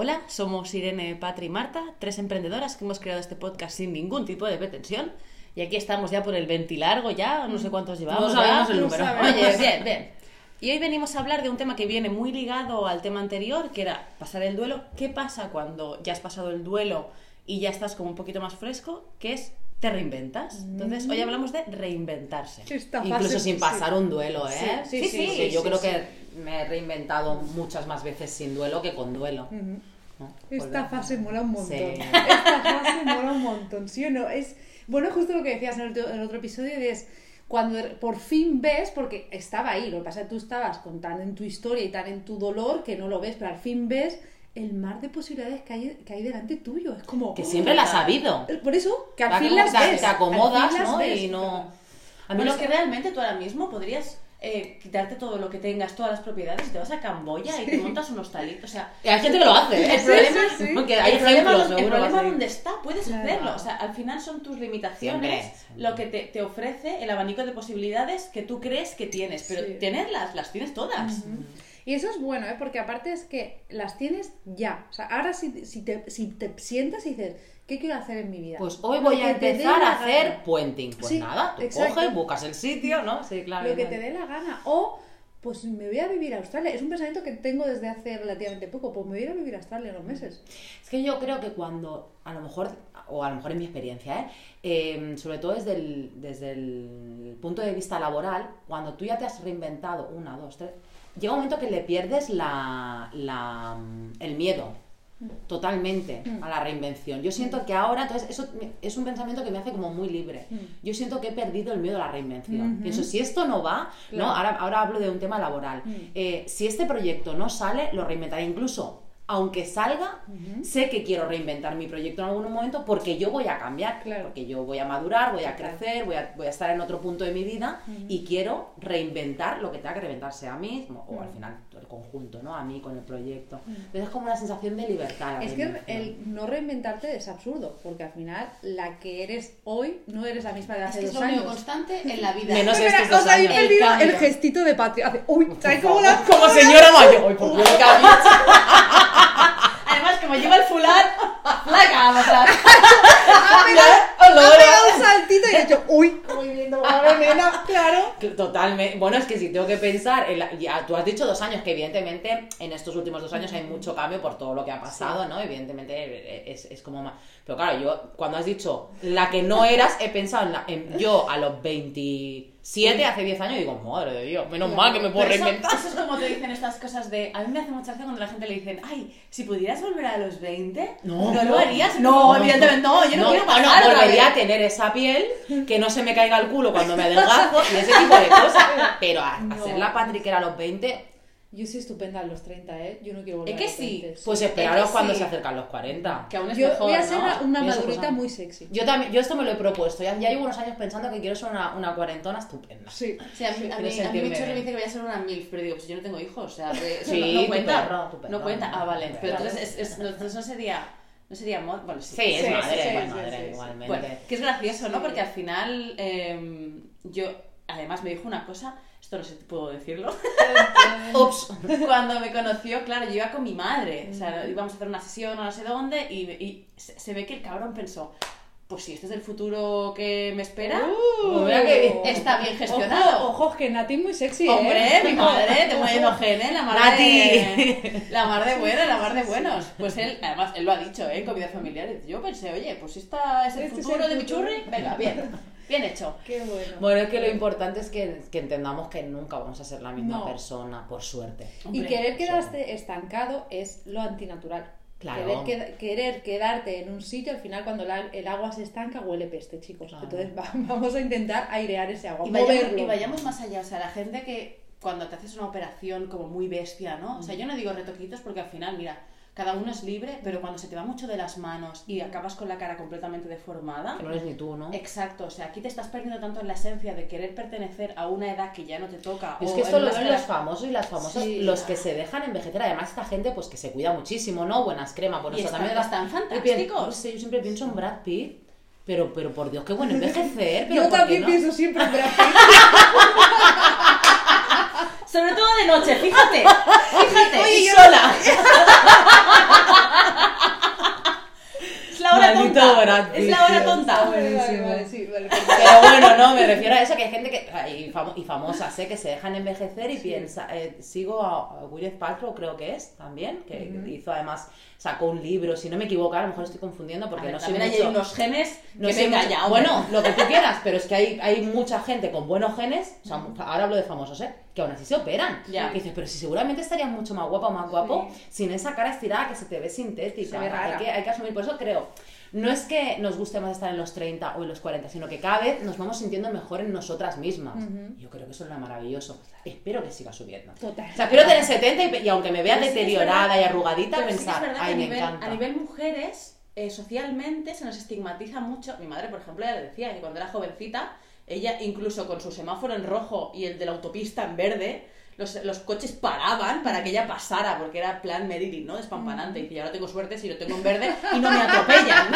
Hola, somos Irene, Patri y Marta, tres emprendedoras que hemos creado este podcast sin ningún tipo de pretensión. Y aquí estamos ya por el ventilargo ya, no sé cuántos llevamos. No sabemos el número. Oye, bien, bien. Y hoy venimos a hablar de un tema que viene muy ligado al tema anterior, que era pasar el duelo. ¿Qué pasa cuando ya has pasado el duelo y ya estás como un poquito más fresco? Que es te reinventas. Entonces, hoy hablamos de reinventarse. Esta Incluso sin sí. pasar un duelo, ¿eh? Sí, sí, sí, Porque yo sí, creo sí. que me he reinventado muchas más veces sin duelo que con duelo. ¿no? Esta fase mola un montón. Sí. Esta fase mola un montón, ¿sí o no? Es, bueno, justo lo que decías en el, otro- en el otro episodio es cuando por fin ves, porque estaba ahí, lo que pasa es que tú estabas con tan en tu historia y tan en tu dolor que no lo ves, pero al fin ves el mar de posibilidades que hay, que hay delante tuyo. Es como... Que siempre la has sabido. Por eso, que al fin las te, ves. te acomodas, las ¿no? ves. Y no... A mí Bueno, que realmente tú ahora mismo podrías eh, quitarte todo lo que tengas, todas las propiedades, y te vas a Camboya y te montas un hostalito. O sea, Hay gente que lo hace, ¿eh? el problema, sí, sí. Porque hay el problema, el problema donde está, puedes Claro. hacerlo. O sea, al final son tus limitaciones Siempre. lo que te, te ofrece el abanico de posibilidades que tú crees que tienes. Pero tenerlas, las tienes todas. Y eso es bueno, ¿eh? porque aparte es que las tienes ya. O sea, ahora si, si, te, si te sientas y dices, ¿qué quiero hacer en mi vida? Pues hoy voy a empezar a hacer gana. puenting. Pues Sí, nada, tú exacto. coges, buscas el sitio, ¿no? Sí, claro. Lo que te dé la gana. O, pues me voy a vivir a Australia. Es un pensamiento que tengo desde hace relativamente poco. Pues me voy a ir a vivir a Australia unos meses. Es que yo creo que cuando, a lo mejor, o a lo mejor en mi experiencia, ¿eh? Eh, sobre todo desde el, desde el punto de vista laboral, cuando tú ya te has reinventado una, dos, tres, llega un momento que le pierdes la, la, el miedo totalmente Mm. a la reinvención. Yo siento que ahora, entonces, eso es un pensamiento que me hace como muy libre. Mm. Yo siento que he perdido el miedo a la reinvención. Ujú. Pienso, si esto no va, ¿no? Ahora, ahora hablo de un tema laboral. Mm. Eh, si este proyecto no sale, lo reinventaré. Incluso, aunque salga, sé que quiero reinventar mi proyecto en algún momento porque yo voy a cambiar, Claro. porque yo voy a madurar, voy a crecer, voy a, voy a estar en otro punto de mi vida y quiero reinventar lo que tenga que reinventarse a mí mismo, o al final el conjunto, ¿no? A mí con el proyecto. Entonces es como una sensación de libertad. Es que el no reinventarte es absurdo. Porque al final, la que eres hoy no eres la misma de Es hace que es dos único años. constante en la vida. Menos estos dos años. El el, gestito de Patria. Hace, uy, ¿sabes cómo la Como señora mayor. Uy, por Dios, qué Además, como lleva el fular, flaca, vamos a ha pegado, ha Olor. pegado un saltito y he dicho, uy, muy bien, madre nena, claro. Totalmente. Bueno, es que si tengo que pensar, en la- ya, tú has dicho dos años, que evidentemente en estos últimos dos años hay mucho cambio por todo lo que ha pasado, ¿no? Evidentemente es, es como más... Pero claro, yo cuando has dicho la que no eras, he pensado en, la- en yo a los 27, hace 10 años, y digo, madre de Dios, menos mal que me puedo eso, reinventar. eso es como te dicen estas cosas de. A mí me hace mucha gracia cuando la gente le dicen, ay, si pudieras volver a los 20, No, ¿no, no. lo harías? No, evidentemente no, yo no, quiero no, pasar. otra volvería a tener esa piel, que no se me caiga el culo cuando me adelgazo y ese tipo de cosas. Pero a, No. ser la Patrick que era a los 20, Yo soy estupenda a los 30, ¿eh? Yo no quiero volver Es que a los sí. 20. pues Es esperaros que cuando sí. se acercan los 40. Que aún es Yo mejor, voy a ser ¿no? una, madurita muy sexy. Yo también, yo esto me lo he propuesto, ya, ya llevo unos años pensando que quiero ser una, una cuarentona estupenda. Sí. Sí, a mí, a mí, a mí me dice que voy a ser una MILF, pero digo, pues yo no tengo hijos, o sea, Sí, no, no tu cuenta. perro, tu perro, no cuenta, ah, vale. tu Pero entonces es, es- no, entonces no sería, no sería mod, bueno, sí. Sí, es Sí, madre, sí, es sí, madre, igualmente. Bueno, que es gracioso, ¿no? Porque al final eh, yo, además me dijo una cosa, esto no sé si puedo decirlo, Ups. cuando me conoció, claro, yo iba con mi madre, o sea, íbamos a hacer una sesión o no sé dónde y, y se, se ve que el cabrón pensó, pues si este es el futuro que me espera, Uh, que bien. está bien gestionado. Ojo, ojo, que Nati es muy sexy, ¿eh? Hombre, mi madre, te voy a genes, la mar de... La mar de buena, la mar de buenos. Pues él, además, él lo ha dicho, ¿eh? En comida familiar. Yo pensé, oye, pues si esta es el Este es futuro el de mi churri, venga, bien. Bien hecho. Qué bueno. Bueno, es que lo importante es que, que entendamos que nunca vamos a ser la misma No. persona, por suerte. Y querer quedarse estancado es lo antinatural. Claro. Querer, qued- querer quedarte en un sitio, al final cuando la- el agua se estanca huele peste, chicos. Claro. Entonces va- vamos a intentar airear ese agua, Y vayamos, y vayamos más allá, o sea, la gente que cuando te haces una operación como muy bestia, ¿no? O sea, yo no digo retoquitos porque al final, mira, cada uno es libre, pero cuando se te va mucho de las manos y acabas con la cara completamente deformada, Que no eres ni tú, ¿no? Exacto, o sea, aquí te estás perdiendo tanto en la esencia de querer pertenecer a una edad que ya no te toca. Es o que esto lo ven los famosos y las famosas, Sí. los que se dejan envejecer. Además, esta gente pues que se cuida muchísimo, ¿no? Buenas cremas, bueno, eso también están fantásticos. no sé, yo siempre pienso en Brad Pitt, pero, pero por Dios, qué bueno envejecer. Pero Yo ¿por qué también no? pienso siempre en Brad Pitt. Sobre todo de noche, fíjate. Fíjate. Oye, y yo- es la hora tonta. Vale, Pero bueno, no, me refiero a eso, que hay gente que, y, famo, y famosa, sé ¿eh? que se dejan envejecer y sí. piensa, eh, sigo a, a Gwyneth Paltrow, creo que es, también, que hizo además, sacó un libro, si no me equivoco, a lo mejor estoy confundiendo porque no sé mucho. hay unos genes no que me Bueno, lo que tú quieras, pero es que hay, hay mucha gente con buenos genes, o sea, ahora hablo de famosos, ¿eh? que aún así se operan. Ya. Que dices, pero si seguramente estarías mucho más guapa o más guapo sin esa cara estirada que se te ve sintética. Hay, que, hay que asumir, por eso creo no es que nos guste más estar en los 30 o en los 40, sino que cada vez nos vamos sintiendo mejor en nosotras mismas. Yo creo que eso es lo maravilloso. Espero que siga subiendo. Total. O sea, espero tener 70 y, y aunque me vea Pero sí deteriorada verdad- y arrugadita, sí pensar, que ay, a me nivel, encanta. A nivel mujeres, eh, socialmente se nos estigmatiza mucho. Mi madre, por ejemplo, ya le decía que cuando era jovencita, ella incluso con su semáforo en rojo y el de la autopista en verde, los, los coches paraban para que ella pasara, porque era plan Meredith, ¿no? Despampanante. Y dice, ahora tengo suerte si lo tengo en verde y no me atropellan.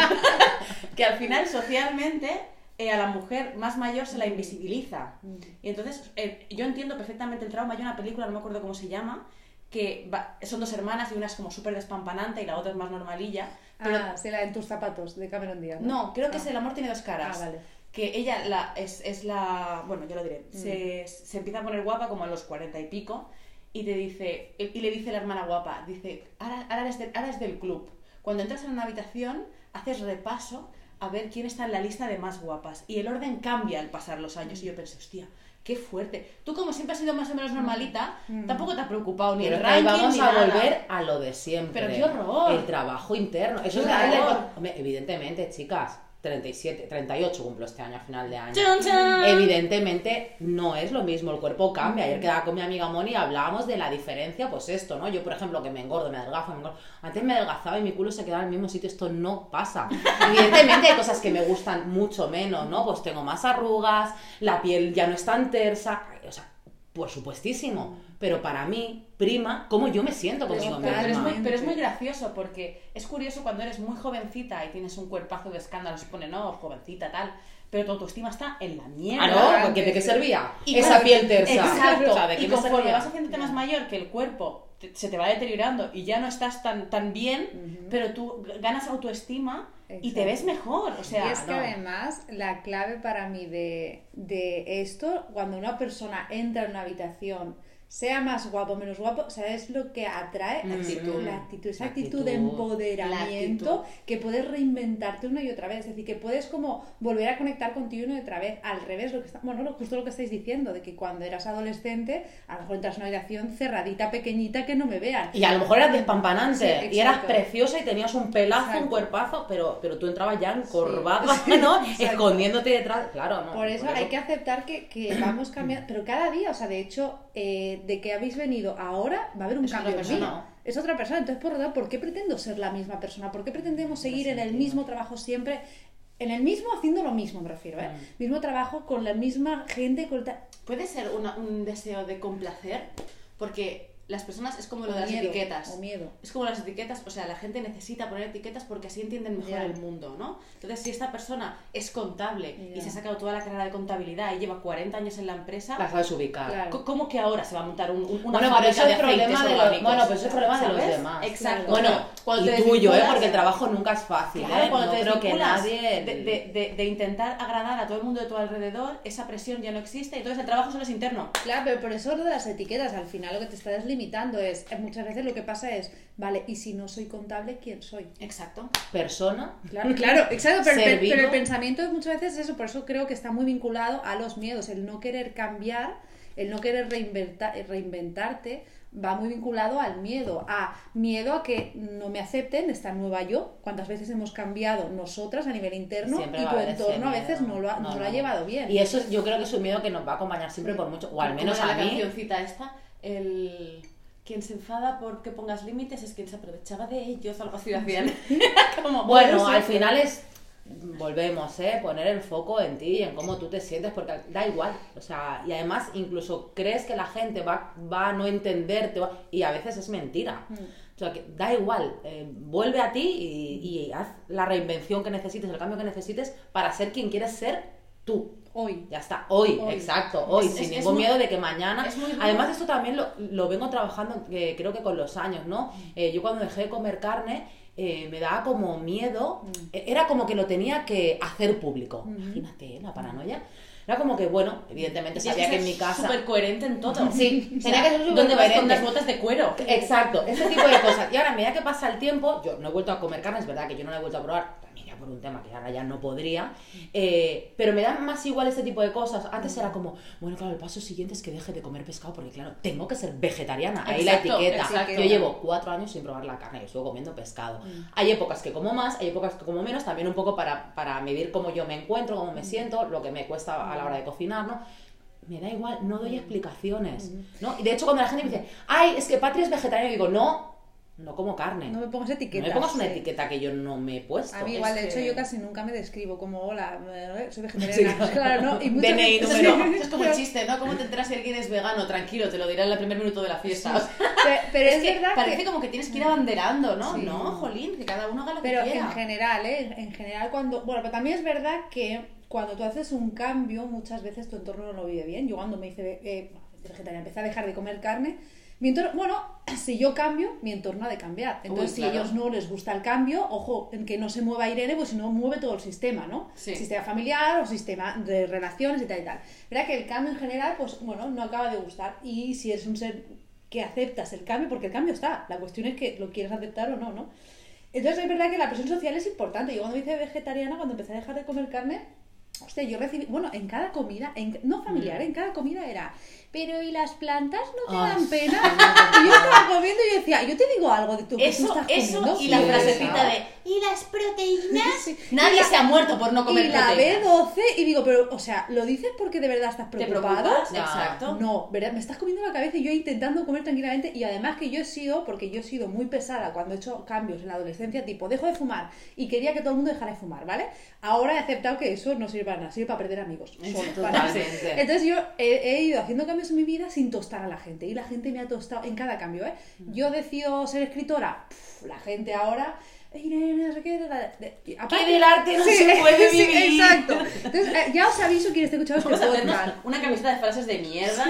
que al final, socialmente, eh, a la mujer más mayor se la invisibiliza. Y entonces, eh, yo entiendo perfectamente el trauma. Hay una película, no me acuerdo cómo se llama, que va- son dos hermanas y una es como súper despampanante y la otra es más normalilla. Pero Ah, sí, la en tus zapatos, de Cameron Díaz. no, creo que Ah. es El amor tiene dos caras. Ah, vale. Que ella la, es, es la. Bueno, yo lo diré. Se, se empieza a poner guapa como a los cuarenta y pico. Y te dice. Y le dice la hermana guapa: Dice, ahora, ahora, eres, de- ahora es del club. Cuando entras en una habitación, haces repaso a ver quién está en la lista de más guapas. Y el orden cambia al pasar los años. Y yo pensé, hostia. Qué fuerte. Tú, como siempre has sido más o menos normalita, tampoco te ha preocupado ni Pero el ranking vamos ni a nada. volver a lo de siempre. Pero qué horror. El trabajo interno. Eso es horror. Hombre, evidentemente, chicas, 37, 38 cumplo este año a final de año. ¡Chan, chan! Evidentemente no es lo mismo, el cuerpo cambia. Ayer quedaba con mi amiga Moni y hablábamos de la diferencia, pues esto, ¿no? Yo, por ejemplo, que me engordo, me adelgazo, me engordo. Antes me adelgazaba y mi culo se quedaba en el mismo sitio, esto no pasa. Evidentemente hay cosas que me gustan mucho menos, ¿no? Pues tengo más arrugas, la piel ya no es tan tersa, o sea, por supuestísimo. Pero para mí, prima, cómo yo me siento conmigo Pero, pero es muy, pero es muy gracioso porque es curioso cuando eres muy jovencita y tienes un cuerpazo de escándalo, se pone, no, jovencita, tal, pero tu autoestima está en la mierda. Ah, no, porque ¿de qué servía? Y Esa claro, piel tersa. Exacto. O sea, ¿de qué y me conforme vas haciéndote más mayor, que el cuerpo te- se te va deteriorando y ya no estás tan, tan bien, pero tú ganas autoestima y te ves mejor. O sea, y es que no. además la clave para mí de, de esto, cuando una persona entra en una habitación, sea más guapo menos guapo, ¿sabes lo que atrae? Actitud. La actitud, esa actitud, de empoderamiento actitud. que puedes reinventarte una y otra vez. Es decir, que puedes como volver a conectar contigo una y otra vez. Al revés, lo que está, bueno, justo lo que estáis diciendo, de que cuando eras adolescente, a lo mejor entras en una habitación cerradita, pequeñita, que no me vean. Y a lo mejor eras despampanante Sí, y eras preciosa y tenías un pelazo, Exacto. un cuerpazo, pero, pero tú entrabas ya encorvada, ¿no? Exacto. Escondiéndote detrás. Claro, no. Por eso hay que aceptar que, que vamos cambiando, pero cada día, o sea, de hecho, eh, de que habéis venido ahora, va a haber un Es cambio en mí. Es otra persona, entonces por lo tanto, ¿por qué pretendo ser la misma persona? ¿Por qué pretendemos seguir en el mismo trabajo siempre? En el mismo, haciendo lo mismo, me refiero, ¿eh? Mm. Mismo trabajo, con la misma gente, con ta- Puede ser una- un deseo de complacer, porque las personas es como lo de o las miedo, etiquetas. o miedo. Es como las etiquetas, o sea, la gente necesita poner etiquetas porque así entienden mejor Ya. el mundo, ¿no? Entonces, si esta persona es contable y Ya. se ha sacado toda la carrera de contabilidad y lleva 40 años en la empresa, La sabes ubicar. Claro. ¿cómo que ahora se va a montar un, un- una Bueno, pero eso es de problema de los- bueno, pero eso es problema de los demás. Exacto. Bueno, Cuando y te tuyo, ¿eh? Porque el trabajo nunca es fácil, Claro, ¿eh? cuando no te creo que nadie... de, de- de- de intentar agradar a todo el mundo de tu alrededor, esa presión ya no existe y entonces el trabajo solo es interno. Claro, pero por eso lo de las etiquetas, al final lo que te estás limitando es, eh, muchas veces lo que pasa es, vale, y si no soy contable, ¿quién soy? Exacto. Persona. Claro, claro, exacto, pero, pero- el pensamiento muchas veces es eso, por eso creo que está muy vinculado a los miedos, el no querer cambiar, el no querer reinventa- reinventarte, va muy vinculado al miedo, a miedo a que no me acepten esta nueva yo. ¿Cuántas veces hemos cambiado nosotras a nivel interno Siempre y tu entorno a veces no lo ha, no lo ha llevado bien? Y eso es- yo creo que es un miedo que nos va a acompañar siempre por mucho, o al menos ¿Cómo a la mí. cancioncita esta? El... Quien se enfada porque pongas límites es quien se aprovechaba de ellos, algo así decían. Como, Bueno, al final es volvemos, ¿eh? Poner el foco en ti y en cómo tú te sientes, porque da igual. O sea, y además incluso crees que la gente va, va a no entenderte va- y a veces es mentira. O sea, que da igual, eh, vuelve a ti y, y haz la reinvención que necesites, el cambio que necesites para ser quien quieres ser tú. Hoy. Ya está, hoy, Hoy. exacto, hoy, Es- sin es- es ningún muy- miedo de que mañana. Además, esto también lo, lo vengo trabajando, eh, creo que con los años, ¿no? Eh, yo cuando dejé de comer carne, eh, me daba como miedo, eh, era como que lo tenía que hacer público. Imagínate, ¿eh? la paranoia. Era como que, bueno, evidentemente sabía que en mi casa... súper coherente en todo. Sí, O sea, tenía que ser ¿Dónde vas con las botas de cuero? Exacto, ese tipo de cosas. Y ahora, a medida que pasa el tiempo, yo no he vuelto a comer carne, es verdad que yo no la he vuelto a probar, por un tema que ahora ya no podría, eh, pero me da más igual este tipo de cosas. Antes era como, bueno, claro, el paso siguiente es que deje de comer pescado, porque claro, tengo que ser vegetariana, ahí la etiqueta. exacto. Yo llevo cuatro años sin probar la carne, yo sigo comiendo pescado. Hay épocas que como más, hay épocas que como menos, también un poco para, para medir cómo yo me encuentro, cómo me siento, lo que me cuesta a la hora de cocinar, ¿no? me da igual, no doy explicaciones. ¿no? Y de hecho, cuando la gente me dice, ay, es que Patria es vegetariana, digo, no, no como carne. No me pongas No etiquetas. me pongas una sí. etiqueta que yo no me he puesto. A mí igual, de Es hecho, que- yo casi nunca me describo como, hola, eh, soy vegetariana. Sí, claro. claro, ¿no? Y DNI veces- número. Sí. Eso es como el chiste, ¿no? ¿Cómo te enteras si alguien es vegano? Tranquilo, te lo dirá en el primer minuto de la fiesta. O sea, Pe- Pero es, que verdad parece que... como que tienes que ir abanderando, ¿no? Sí. No, jolín, que cada uno haga lo Pero que quiera. en general, ¿eh? En general, cuando... Bueno, pero también es verdad que cuando tú haces un cambio, muchas veces tu entorno no lo vive bien. Yo cuando me hice ve- eh, vegetariana, empecé a dejar de comer carne, mi entorno... Bueno, si yo cambio, mi entorno ha de cambiar. Entonces, Uy, si a ellos no les gusta el cambio, ojo, en que no se mueva Irene, pues si no mueve todo el sistema, ¿no? Sí. Sistema familiar o sistema de relaciones y tal y tal. Verá que el cambio en general, pues bueno, no acaba de gustar. Y si eres un ser que aceptas el cambio, porque el cambio está, la cuestión es que lo quieres aceptar o no, ¿no? Entonces es verdad que la presión social es importante. Yo cuando me hice vegetariana, cuando empecé a dejar de comer carne, hostia, yo recibí, bueno, en cada comida, en- no familiar, en cada comida era, pero ¿y las plantas no te Ah, dan pena? Y yo estaba comiendo y yo decía, yo te digo algo de tu que tú Eso, estás eso comiendo. y la Sí, frasecita de ¿y las proteínas? Sí. Nadie la- se ha muerto por no comer y la proteínas. B12 y digo, pero, o sea, ¿lo dices porque de verdad estás ¿Te preocupado? No. Exacto. No, ¿verdad? Me estás comiendo la cabeza y yo intentando comer tranquilamente y además que yo he sido, porque yo he sido muy pesada cuando he hecho cambios en la adolescencia, tipo, dejo de fumar y quería que todo el mundo dejara de fumar, ¿vale? Ahora he aceptado que eso no sirve para nada, sirve para perder amigos. Entonces yo he, he ido haciendo cambios en mi vida sin tostar a la gente y la gente me ha tostado en cada cambio, ¿eh? Yo decido ser escritora, pf, la gente ahora... Irene, no sé qué, del arte no Sí, se puede sí, vivir. exacto. Entonces, eh, ya os aviso quien esté escuchando este Vamos hacernos podcast. una camiseta de frases de mierda.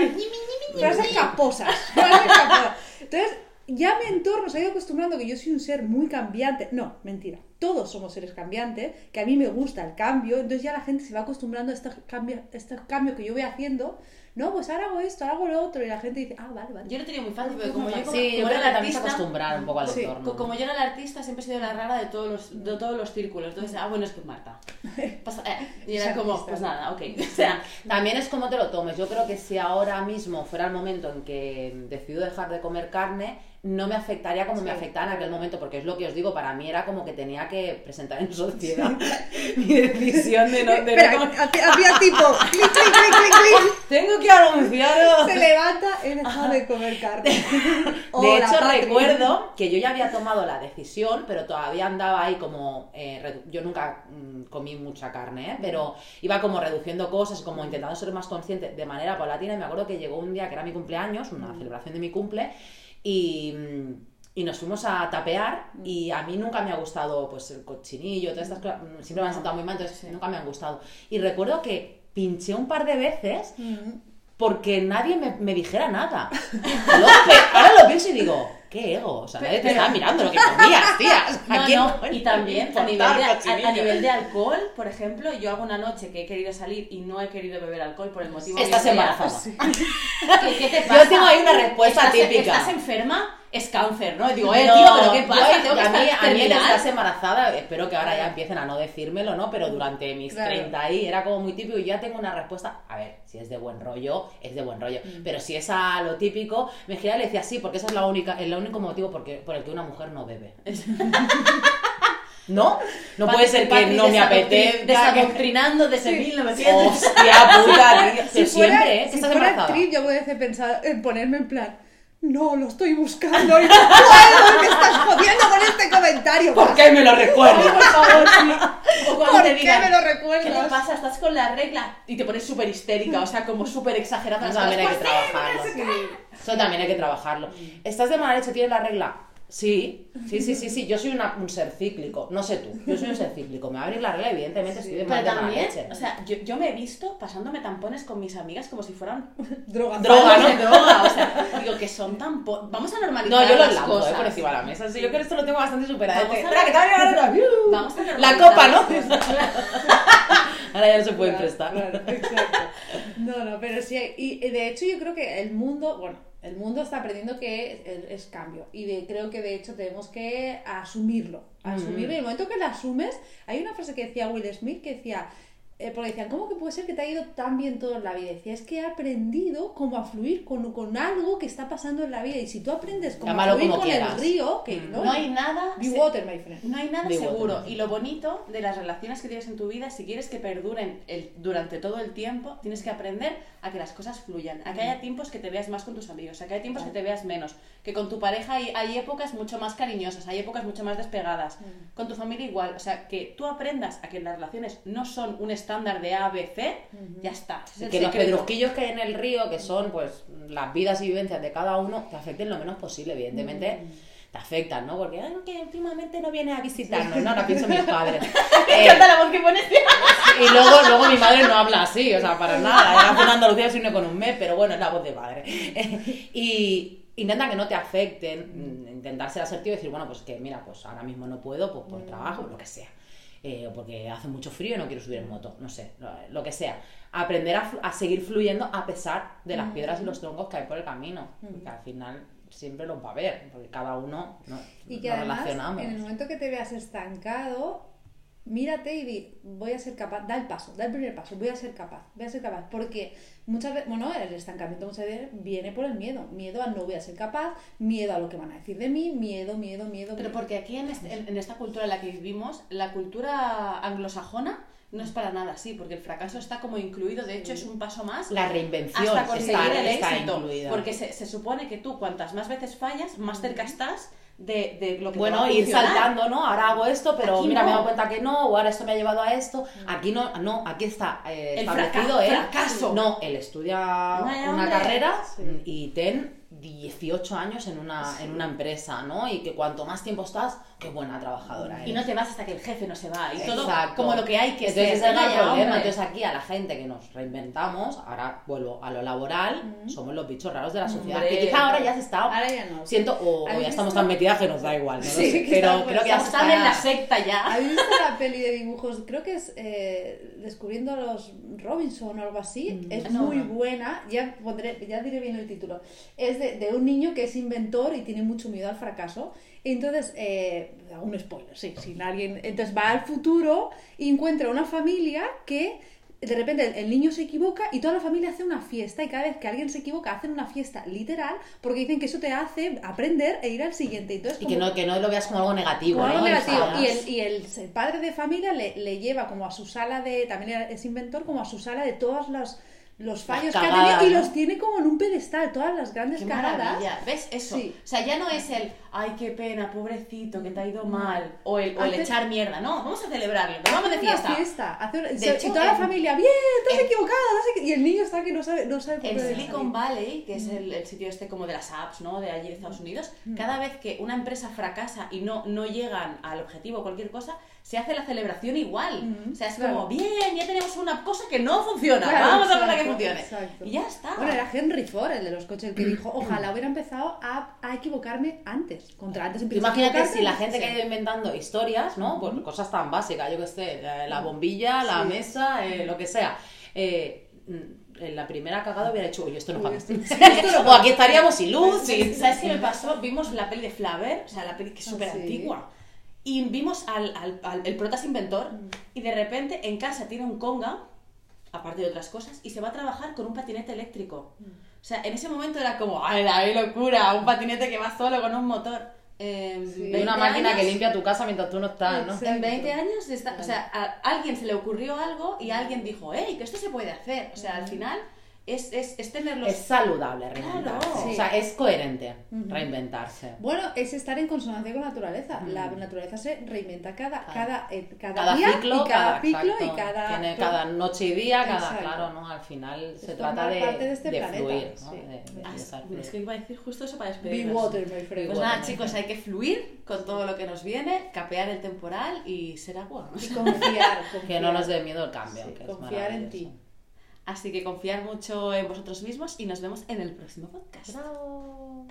Frases caposas. frases caposas. Entonces, ya mi entorno se ha ido acostumbrando que yo soy un ser muy cambiante. No, mentira. Todos somos seres cambiantes, que a mí me gusta el cambio. Entonces ya la gente se va acostumbrando a estos cambios, estos cambios que yo voy haciendo. No, pues ahora hago esto, ahora hago lo otro. Y la gente dice, ah, vale, vale. Yo lo tenía muy fácil, porque como yo como, Sí, como era se artista, acostumbrar un poco al Sí, entorno. como yo era el artista, siempre he sido la rara de todos los, de todos los círculos. Entonces, ah, bueno, es que Marta. Pasa- eh, y era como, pues nada, ok. O sea, también es como te lo tomes. Yo creo que si ahora mismo fuera el momento en que decido dejar de comer carne, no me afectaría como me afectaba en aquel momento, porque es lo que os digo, para mí era como que tenía que presentar en sociedad mi decisión de no, de no Espera, hacía tipo, clic, clic, clic, clic, clic. Tengo que anunciaros. Se levanta, he dejado de comer carne. De hecho, recuerdo que yo ya había tomado la decisión, pero todavía andaba ahí como... eh, yo nunca mm, comí mucha carne, ¿eh? pero iba como reduciendo cosas, como intentando ser más consciente de manera paulatina. Y me acuerdo que llegó un día que era mi cumpleaños, una celebración de mi cumple, y... mm, y nos fuimos a tapear y a mí nunca me ha gustado pues el cochinillo, todas estas cosas, mm, siempre me han sentado muy mal, entonces nunca me han gustado. Y recuerdo que pinché un par de veces Mm. porque nadie me, me dijera nada. Ahora lo pienso y digo, qué ego, o sea, nadie te estaba mirando lo que comías, tías. ¿A No, no, coño y también a nivel, de, a, a nivel de alcohol, por ejemplo, yo hago una noche que he querido salir y no he querido beber alcohol por el motivo que Estás sea. embarazada. ¿Qué, qué te Yo pasa? tengo ahí una respuesta ¿Estás, típica. ¿Estás enferma? Es cáncer, ¿no? Y digo, eh, No, tío, ¿pero qué yo- pasa? Tengo que a mí, a mí estás embarazada, espero que ahora ya empiecen a no decírmelo, ¿no? Pero durante mis Claro. 30 ahí era como muy típico y ya tengo una respuesta. A ver, si es de buen rollo, es de buen rollo. Mm. Pero si es a lo típico, me giraba y le decía sí, porque ese es la única, el único motivo porque, por el que una mujer no bebe. ¿No? No puede ser que Patri no me apetezca. Desadoctrinando desde 1900. Hostia puta, tío. Si fuera, siempre, ¿eh? Si fuera actriz, yo puedo pensar en ponerme en plan. No, lo estoy buscando y no puedo, me estás jodiendo con este comentario. ¿Por qué me lo recuerdas? Por favor, sí. O cuando ¿Por te qué digan, me lo ¿Qué recuerdas? te pasa? ¿Estás con la regla? Y te pones súper histérica, o sea, como súper exagerada. Eso también hay que trabajarlo. Eso también hay que trabajarlo. ¿Estás de mala leche? ¿Tienes la regla? Sí, sí, sí, sí, sí. Yo soy una- un ser cíclico. No sé tú. Yo soy un ser cíclico. Me va a abrir la regla, evidentemente estoy de, Pero mal- de mala también, leche. o sea, yo, yo me he visto pasándome tampones con mis amigas como si fueran Droga. Droga, ¿no? de droga. O sea, digo que son tan... po- Vamos a normalizar No, yo lo las lanzo cosas. eh, por encima de la mesa. Sí, yo creo que esto lo tengo bastante superado. Vamos a- Espera, que te va a llegar. Vamos a La normalizar copa, ¿no? Ahora ya no se pueden Claro, prestar. claro, exacto. No, no, pero sí, y y de hecho yo creo que el mundo, bueno, el mundo está aprendiendo que es, es cambio y de, creo que de hecho tenemos que asumirlo, asumirlo y en el momento que lo asumes, hay una frase que decía Will Smith que decía, eh, porque decían, ¿cómo que puede ser que te ha ido tan bien todo en la vida? Decía, es que he aprendido cómo a fluir con, con algo que está pasando en la vida y si tú aprendes cómo a fluir como con quieras. el río, que No hay nada. Be water, my friend. No hay nada Be seguro. water. Y lo bonito de las relaciones que tienes en tu vida, si quieres que perduren el- durante todo el tiempo, tienes que aprender a que las cosas fluyan. A que haya tiempos que te veas más con tus amigos, a que haya tiempos que te veas menos. Que con tu pareja hay, hay épocas mucho más cariñosas, hay épocas mucho más despegadas. Con tu familia igual. O sea, que tú aprendas a que las relaciones no son un estándar de A, B, C, ya está. Es que los pedrusquillos que hay en el río, que son pues las vidas y vivencias de cada uno, te afecten lo menos posible, evidentemente. Te afectan, ¿no? Porque, "Ay, que últimamente no viene a visitarnos, ¿no? Ahora pienso en mis padres. Me Eh, encanta la voz que pones. y luego, luego mi madre no habla así, o sea, para nada. Era una Andalucía sino con un mes, pero bueno, es la voz de padre. y intenta que no te afecten, mm, intentar ser asertivo y decir, bueno, pues que mira, pues ahora mismo no puedo, pues por trabajo, lo que sea. Eh, o porque hace mucho frío y no quiero subir en moto, no sé, lo, lo que sea. Aprender a, a seguir fluyendo a pesar de las piedras y los troncos que hay por el camino, porque al final siempre los va a haber, porque cada uno no, Y que nos además, relacionamos. en el momento que te veas estancado, mírate y di, voy a ser capaz, da el paso, da el primer paso, voy a ser capaz, voy a ser capaz. Porque muchas veces, bueno, el estancamiento muchas veces viene por el miedo. Miedo a no voy a ser capaz, miedo a lo que van a decir de mí, miedo, miedo, miedo. Pero miedo. porque aquí en, este- en- en esta cultura en la que vivimos, la cultura anglosajona no es para nada así, porque el fracaso está como incluido, de hecho es un paso más La reinvención hasta conseguir está, el éxito. Porque se, se supone que tú cuantas más veces fallas, más cerca estás de, de lo que Bueno, ir saltando, ¿no? Ahora hago esto, pero Aquí mira, no. me he dado cuenta que no, o ahora esto me ha llevado a esto. Aquí no, no, aquí está eh, El establecido fraca- el fracaso. No, él estudia una carrera Sí. y ten 18 años en una, en una empresa, ¿no? Y que cuanto más tiempo estás, qué buena trabajadora eres. Y no te vas hasta que el jefe no se va. Y todo Exacto. como lo que hay que Entonces ser. ese es el Vaya, problema. hombre. Entonces aquí a la gente que nos reinventamos, ahora vuelvo a lo laboral, somos los bichos raros de la sociedad. Hombre. Que quizá ahora ya se está Ahora ya no. siento, o, o ¿Habéis ya estamos tan metidas que nos da igual, no Sí, sé, pero creo que ya Estamos en la secta ya. ¿Habéis visto la peli de dibujos? Creo que es eh, Descubriendo a los Robinson o algo así. es no, muy no. buena. Ya, pondré, ya diré bien el título. Es de, de un niño que es inventor y tiene mucho miedo al fracaso. Entonces, eh, un spoiler, sí, sin alguien. Entonces va al futuro y encuentra una familia que de repente el, niño se equivoca y toda la familia hace una fiesta y cada vez que alguien se equivoca hacen una fiesta literal porque dicen que eso te hace aprender e ir al siguiente. Entonces, Y que no, que no lo veas como algo negativo, como algo ¿no? negativo. Y el, y el, el padre de familia le, le lleva como a su sala de, también es inventor, como a su sala de todos los, los fallos que ha cagadas, tenido y ¿no? los tiene como en un pedestal, todas las grandes Qué cagadas. maravilla. ¿Ves eso? Sí. O sea, ya no es el, ay, qué pena, pobrecito, que te ha ido mal. O el, o el Hace- echar mierda. No, vamos a celebrarlo. Nos vamos de Hace una fiesta. fiesta, hace una- De hecho, y toda la en- familia, bien, te has en- equivocado, te has equi-". y el niño está que no sabe, no sabe por En Silicon. Valley, que es el, el sitio este como de las apps, ¿no? De allí de Estados Unidos, cada vez que una empresa fracasa y no, no llegan al objetivo o cualquier cosa, se hace la celebración igual. Mm, o sea, es claro. como, bien, ya tenemos una cosa que no funciona, Claro, vamos a ver la que exacto, funcione. exacto. Y ya está. Bueno, era Henry Ford, el de los coches, el que dijo, ojalá hubiera empezado a, a equivocarme antes. Contra antes a Imagínate si la gente que sí. ha ido inventando historias, ¿no? Pues cosas tan básicas, yo que sé, eh, la bombilla, la Sí. mesa, eh, lo que sea. Eh, mm, en la primera cagada hubiera hecho, oye, esto no va. esto- o aquí estaríamos sin luz, sin... ¿Sabes qué me pasó? Vimos la peli de Flaver, o sea, la peli que es Ah, súper sí. Y vimos al, al, al- el protas inventor y de repente en casa tiene un conga, aparte de otras cosas, y se va a trabajar con un patinete eléctrico. O sea, en ese momento era como, ¡ay, la locura! Un patinete que va solo con un motor. En Sí. Y 20 una máquina años- que limpia tu casa mientras tú no estás, ¿no? En 20 años, está- o sea, a alguien se le ocurrió algo y alguien dijo, ¡hey, que esto se puede hacer! O sea, al final es, es, es tener los... Es saludable reinventarse. Claro. O sea, es coherente Ujú. reinventarse. Bueno, es estar en consonancia con la naturaleza. La naturaleza se reinventa cada, cada, eh, cada, Cada día ciclo, y cada, cada, ciclo exacto. y cada... Tiene cada noche y día, cada, Exacto. claro, ¿no? Al final se Es trata de, parte de este planeta, fluir, ¿no? sí. De- de Ah, es que iba a decir justo eso para Be despedirnos. water, my friend. Pues nada, chicos, hay que fluir con todo lo que nos viene, capear el temporal y ser agua. Y confiar, confiar. Que no nos dé miedo el cambio. Sí, que es confiar en ti. Así que confiar mucho en vosotros mismos y nos vemos en el próximo podcast. Bravo.